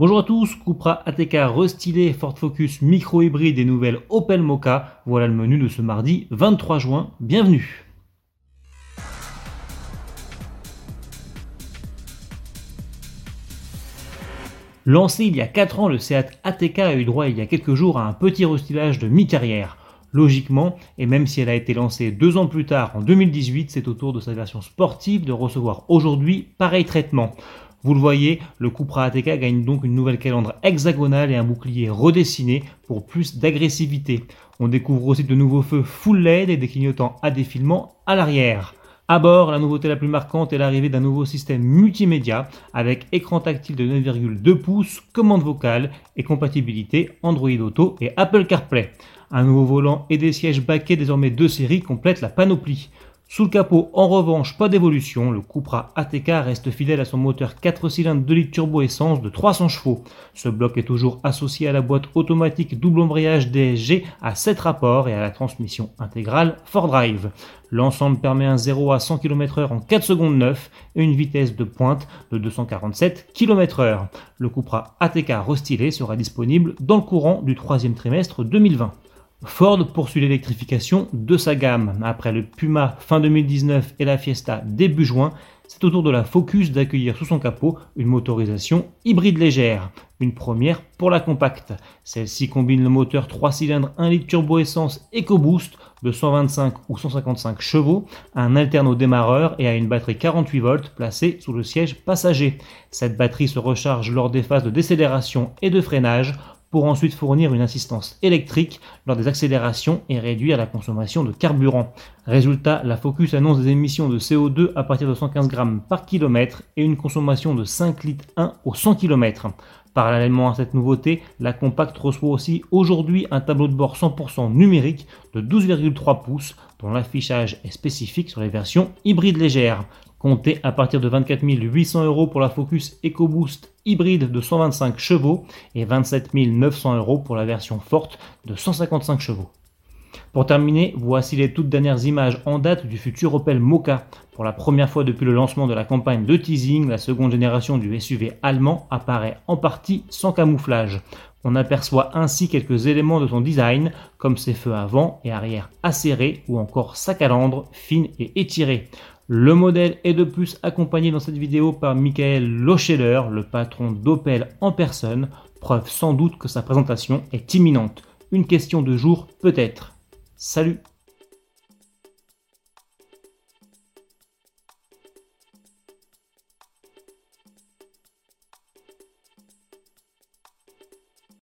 Bonjour à tous, Cupra ATK restylé, Ford Focus micro-hybride et nouvelle Opel Mocha. Voilà le menu de ce mardi 23 juin. Bienvenue. Lancé il y a 4 ans, le Seat ATK a eu droit il y a quelques jours à un petit restylage de mi-carrière. Logiquement, et même si elle a été lancée deux ans plus tard, en 2018, c'est au tour de sa version sportive de recevoir aujourd'hui pareil traitement. Vous le voyez, le Cupra ATK gagne donc une nouvelle calandre hexagonale et un bouclier redessiné pour plus d'agressivité. On découvre aussi de nouveaux feux full LED et des clignotants à défilement à l'arrière. À bord, la nouveauté la plus marquante est l'arrivée d'un nouveau système multimédia avec écran tactile de 9,2 pouces, commande vocale et compatibilité Android Auto et Apple CarPlay. Un nouveau volant et des sièges baquets désormais deux séries complètent la panoplie. Sous le capot, en revanche, pas d'évolution, le Cupra ATK reste fidèle à son moteur 4 cylindres 2 litres turbo essence de 300 chevaux. Ce bloc est toujours associé à la boîte automatique double embrayage DSG à 7 rapports et à la transmission intégrale 4Drive. L'ensemble permet un 0 à 100 km/h en 4 secondes 9 et une vitesse de pointe de 247 km/h. Le Cupra ATK restylé sera disponible dans le courant du troisième trimestre 2020. Ford poursuit l'électrification de sa gamme. Après le Puma fin 2019 et la Fiesta début juin, c'est au tour de la Focus d'accueillir sous son capot une motorisation hybride légère, une première pour la compacte. Celle-ci combine le moteur 3 cylindres 1 litre turbo essence EcoBoost de 125 ou 155 chevaux, un alterno démarreur et à une batterie 48 volts placée sous le siège passager. Cette batterie se recharge lors des phases de décélération et de freinage pour ensuite fournir une assistance électrique lors des accélérations et réduire la consommation de carburant. Résultat, la Focus annonce des émissions de CO2 à partir de 115 grammes par kilomètre et une consommation de 5 litres 1 au 100 km. Parallèlement à cette nouveauté, la Compact reçoit aussi aujourd'hui un tableau de bord 100% numérique de 12,3 pouces dont l'affichage est spécifique sur les versions hybrides légères. Comptez à partir de 24 800 euros pour la Focus EcoBoost hybride de 125 chevaux et 27 900 euros pour la version forte de 155 chevaux. Pour terminer, voici les toutes dernières images en date du futur Opel Mocha. Pour la première fois depuis le lancement de la campagne de teasing, la seconde génération du SUV allemand apparaît en partie sans camouflage. On aperçoit ainsi quelques éléments de son design, comme ses feux avant et arrière acérés ou encore sa calandre fine et étirée. Le modèle est de plus accompagné dans cette vidéo par Michael Loscheller, le patron d'Opel en personne, preuve sans doute que sa présentation est imminente. Une question de jour peut-être. Salut